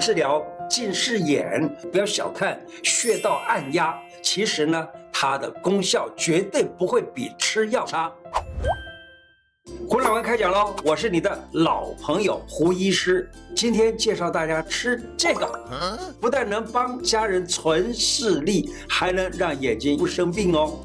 治疗近视眼，不要小看穴道按压，其实呢，它的功效绝对不会比吃药差。胡老师开讲喽，我是你的老朋友胡医师，今天介绍大家吃这个，不但能帮家人存视力，还能让眼睛不生病哦。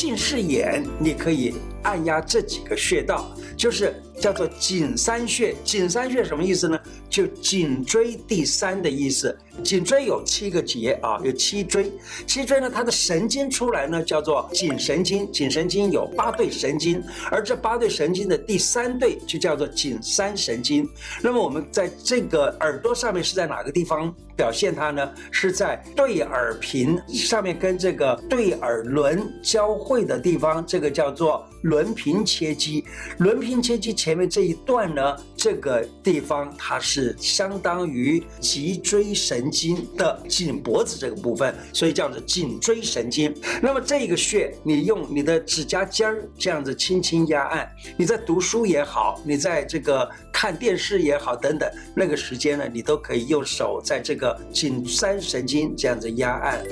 近视眼，你可以按压这几个穴道，就是叫做颈三穴。颈三穴什么意思呢？就颈椎第三的意思。颈椎有七个节啊，有七椎。七椎呢，它的神经出来呢，叫做颈神经。颈神经有八对神经，而这八对神经的第三对就叫做颈三神经。那么我们在这个耳朵上面是在哪个地方表现它呢？是在对耳屏上面跟这个对耳轮交汇的地方，这个叫做轮屏切肌。轮屏切肌前面这一段呢，这个地方它是相当于脊椎神经。的颈脖子这个部分，所以叫做颈椎神经。那么这个穴，你用你的指甲尖儿这样子轻轻压按，你在读书也好，你在这个看电视也好等等，那个时间呢，你都可以用手在这个颈三神经这样子压按。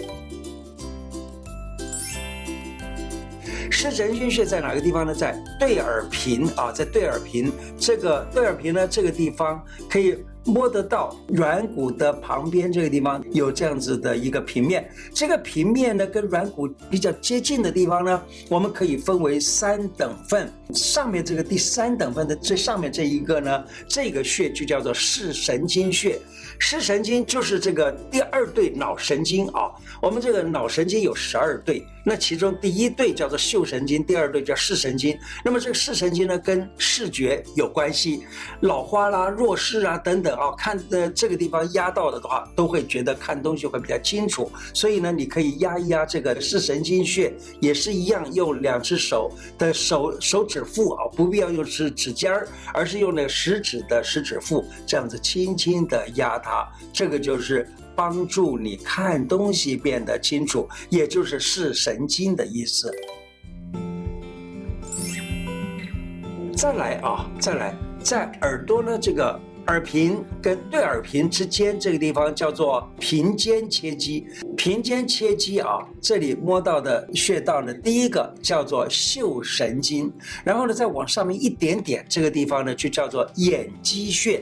视神经穴在哪个地方呢？在对耳屏啊，在对耳屏这个对耳屏呢，这个地方可以。摸得到软骨的旁边这个地方有这样子的一个平面，这个平面呢，跟软骨比较接近的地方呢，我们可以分为三等份。上面这个第三等份的最上面这一个呢，这个穴就叫做视神经穴。视神经就是这个第二对脑神经啊。我们这个脑神经有十二对，那其中第一对叫做嗅神经，第二对叫视神经。那么这个视神经呢，跟视觉有关系，老花啦、弱视啊等等。啊，看的这个地方压到了的话，都会觉得看东西会比较清楚。所以呢，你可以压一压这个视神经穴，也是一样，用两只手的手手指腹啊，不必要用指指尖儿，而是用那个食指的食指腹，这样子轻轻的压它，这个就是帮助你看东西变得清楚，也就是视神经的意思。再来啊，再来，在耳朵呢这个。耳屏跟对耳屏之间这个地方叫做屏间切肌，屏间切肌啊，这里摸到的穴道呢，第一个叫做嗅神经，然后呢再往上面一点点，这个地方呢就叫做眼肌穴，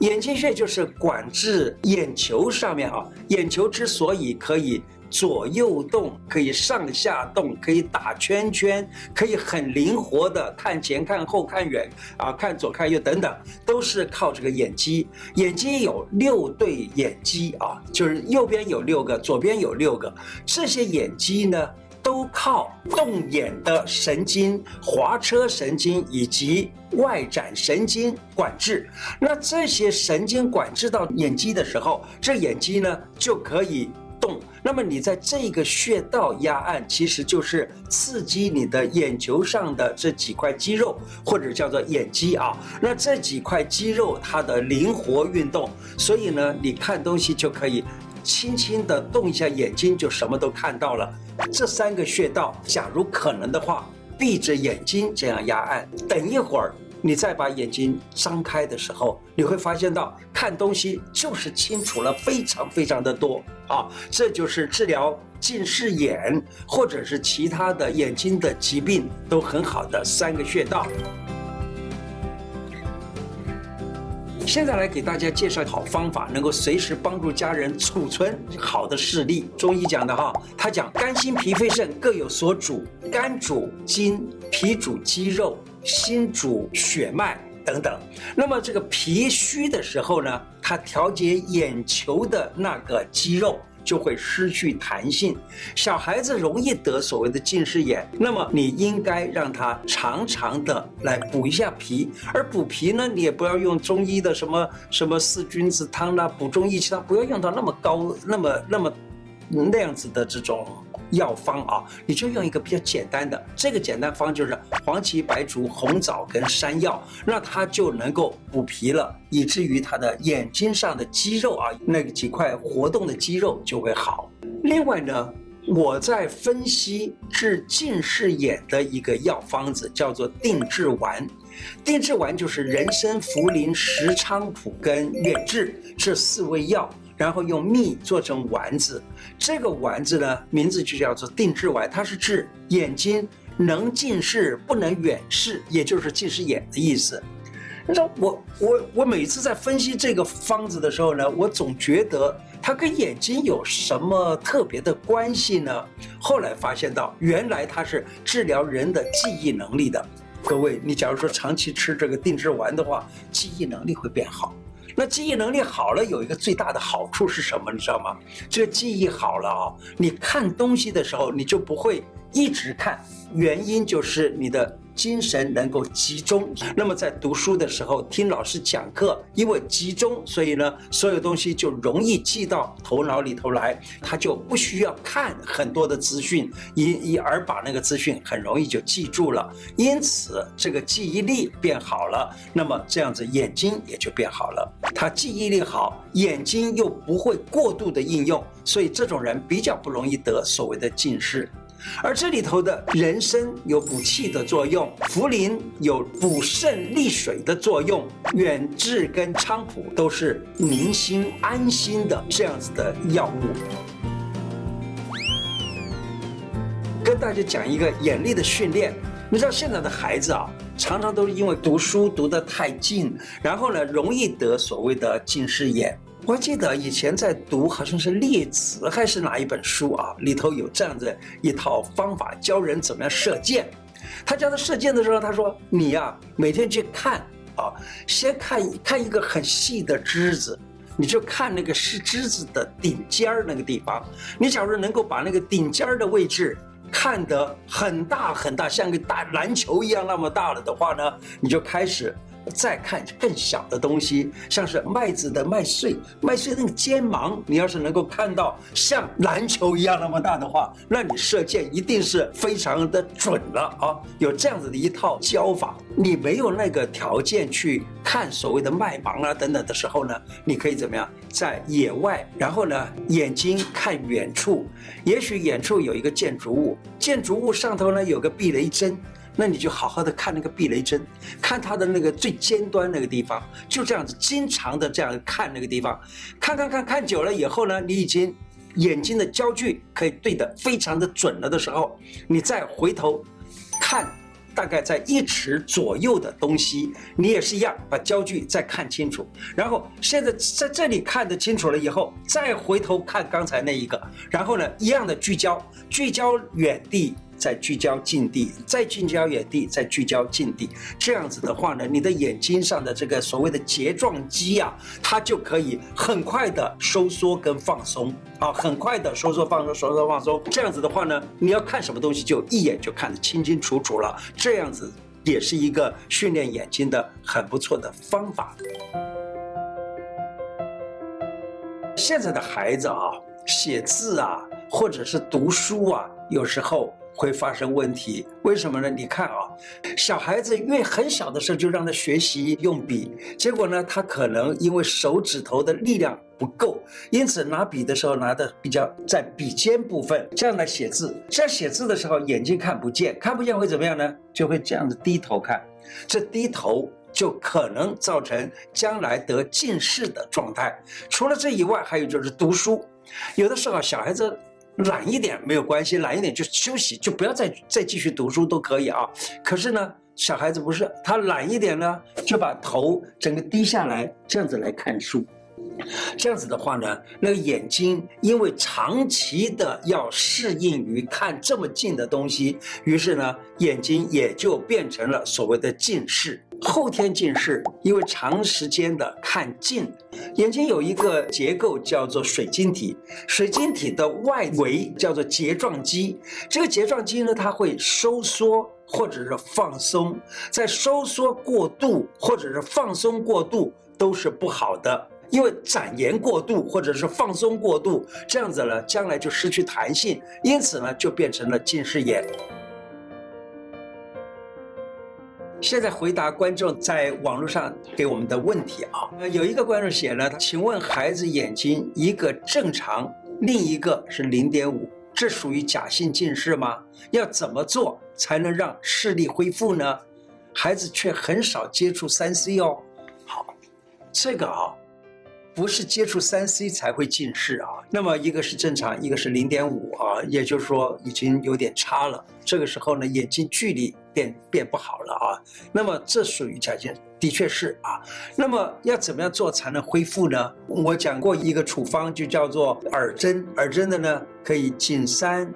眼肌穴就是管制眼球上面啊，眼球之所以可以。左右动可以上下动，可以打圈圈，可以很灵活的看前看后看远啊，看左看右等等，都是靠这个眼肌。眼肌有六对眼肌啊，就是右边有六个，左边有六个。这些眼肌呢，都靠动眼的神经、滑车神经以及外展神经管制。那这些神经管制到眼肌的时候，这眼肌呢就可以。动，那么你在这个穴道压按，其实就是刺激你的眼球上的这几块肌肉，或者叫做眼肌啊。那这几块肌肉它的灵活运动，所以呢，你看东西就可以轻轻的动一下眼睛，就什么都看到了。这三个穴道，假如可能的话，闭着眼睛这样压按，等一会儿。你再把眼睛张开的时候，你会发现到看东西就是清楚了，非常非常的多啊！这就是治疗近视眼或者是其他的眼睛的疾病都很好的三个穴道。现在来给大家介绍好方法，能够随时帮助家人储存好的视力。中医讲的哈，他讲肝、心、脾、肺、肾各有所主，肝主筋，脾主肌肉。心主血脉等等，那么这个脾虚的时候呢，它调节眼球的那个肌肉就会失去弹性。小孩子容易得所谓的近视眼，那么你应该让他常常的来补一下脾，而补脾呢，你也不要用中医的什么什么四君子汤啦，补中益气汤，不要用到那么高，那么那么那样子的这种。药方啊，你就用一个比较简单的，这个简单方就是黄芪、白术、红枣跟山药，那它就能够补脾了，以至于他的眼睛上的肌肉啊，那个几块活动的肌肉就会好。另外呢，我在分析治近视眼的一个药方子，叫做定制丸。定制丸就是人参、茯苓、石菖蒲跟远志这四味药，然后用蜜做成丸子。这个丸子呢，名字就叫做定制丸，它是治眼睛能近视不能远视，也就是近视眼的意思。你说我我我每次在分析这个方子的时候呢，我总觉得它跟眼睛有什么特别的关系呢？后来发现到，原来它是治疗人的记忆能力的。各位，你假如说长期吃这个定制丸的话，记忆能力会变好。那记忆能力好了，有一个最大的好处是什么？你知道吗？这个记忆好了啊，你看东西的时候，你就不会一直看。原因就是你的。精神能够集中，那么在读书的时候听老师讲课，因为集中，所以呢，所有东西就容易记到头脑里头来，他就不需要看很多的资讯，因因而把那个资讯很容易就记住了，因此这个记忆力变好了，那么这样子眼睛也就变好了，他记忆力好，眼睛又不会过度的应用，所以这种人比较不容易得所谓的近视。而这里头的人参有补气的作用，茯苓有补肾利水的作用，远志跟菖蒲都是宁心安心的这样子的药物。跟大家讲一个眼力的训练，你知道现在的孩子啊，常常都是因为读书读得太近，然后呢，容易得所谓的近视眼。我记得以前在读好像是《列子》还是哪一本书啊，里头有这样子一套方法，教人怎么样射箭。他教他射箭的时候，他说：“你呀，每天去看啊，先看看一个很细的枝子，你就看那个是枝子的顶尖儿那个地方。你假如能够把那个顶尖儿的位置看得很大很大，像个大篮球一样那么大了的话呢，你就开始。”再看更小的东西，像是麦子的麦穗，麦穗那个尖芒，你要是能够看到像篮球一样那么大的话，那你射箭一定是非常的准了啊！有这样子的一套教法，你没有那个条件去看所谓的麦芒啊等等的时候呢，你可以怎么样？在野外，然后呢，眼睛看远处，也许远处有一个建筑物，建筑物上头呢有个避雷针。那你就好好的看那个避雷针，看它的那个最尖端那个地方，就这样子经常的这样看那个地方，看看看看久了以后呢，你已经眼睛的焦距可以对得非常的准了的时候，你再回头看大概在一尺左右的东西，你也是一样把焦距再看清楚，然后现在在这里看得清楚了以后，再回头看刚才那一个，然后呢一样的聚焦，聚焦远地。再聚焦近地，再聚焦远地，再聚焦近地，这样子的话呢，你的眼睛上的这个所谓的睫状肌啊，它就可以很快的收缩跟放松啊，很快的收缩放松，收缩放松。这样子的话呢，你要看什么东西就一眼就看得清清楚楚了。这样子也是一个训练眼睛的很不错的方法。现在的孩子啊，写字啊，或者是读书啊，有时候。会发生问题，为什么呢？你看啊，小孩子因为很小的时候就让他学习用笔，结果呢，他可能因为手指头的力量不够，因此拿笔的时候拿的比较在笔尖部分，这样来写字。这样写字的时候，眼睛看不见，看不见会怎么样呢？就会这样子低头看，这低头就可能造成将来得近视的状态。除了这以外，还有就是读书，有的时候小孩子。懒一点没有关系，懒一点就休息，就不要再再继续读书都可以啊。可是呢，小孩子不是他懒一点呢，就把头整个低下来，这样子来看书。这样子的话呢，那个眼睛因为长期的要适应于看这么近的东西，于是呢，眼睛也就变成了所谓的近视。后天近视，因为长时间的看近，眼睛有一个结构叫做水晶体，水晶体的外围叫做睫状肌。这个睫状肌呢，它会收缩或者是放松，在收缩过度或者是放松过度都是不好的。因为展延过度或者是放松过度，这样子呢，将来就失去弹性，因此呢，就变成了近视眼。现在回答观众在网络上给我们的问题啊，呃有一个观众写了，请问孩子眼睛一个正常，另一个是零点五。这属于假性近视吗？要怎么做才能让视力恢复呢？孩子却很少接触三 C 哦。好，这个啊。不是接触三 C 才会近视啊，那么一个是正常，一个是零点五啊，也就是说已经有点差了。这个时候呢，眼睛距离变变不好了啊。那么这属于假性，的确是啊。那么要怎么样做才能恢复呢？我讲过一个处方，就叫做耳针。耳针的呢，可以颈三、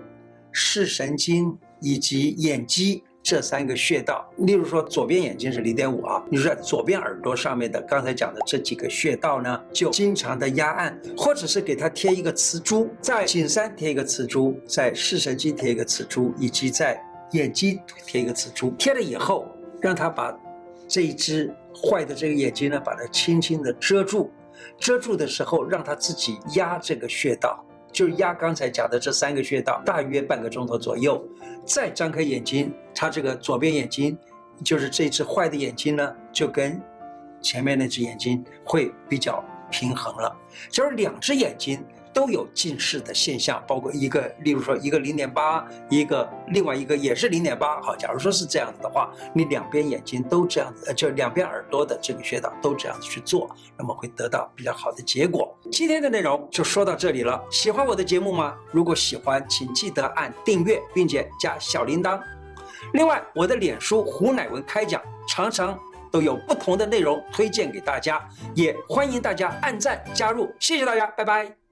视神经以及眼肌。这三个穴道，例如说左边眼睛是零点五啊，你说左边耳朵上面的刚才讲的这几个穴道呢，就经常的压按，或者是给它贴一个磁珠，在颈三贴一个磁珠，在视神经贴一个磁珠，以及在眼睛贴一个磁珠。贴了以后，让他把这一只坏的这个眼睛呢，把它轻轻的遮住，遮住的时候，让他自己压这个穴道。就压刚才讲的这三个穴道，大约半个钟头左右，再张开眼睛，他这个左边眼睛，就是这只坏的眼睛呢，就跟前面那只眼睛会比较平衡了，就是两只眼睛。都有近视的现象，包括一个，例如说一个零点八，一个另外一个也是零点八。好，假如说是这样子的话，你两边眼睛都这样子，呃，就两边耳朵的这个穴道都这样子去做，那么会得到比较好的结果。今天的内容就说到这里了。喜欢我的节目吗？如果喜欢，请记得按订阅，并且加小铃铛。另外，我的脸书胡乃文开讲常常都有不同的内容推荐给大家，也欢迎大家按赞加入。谢谢大家，拜拜。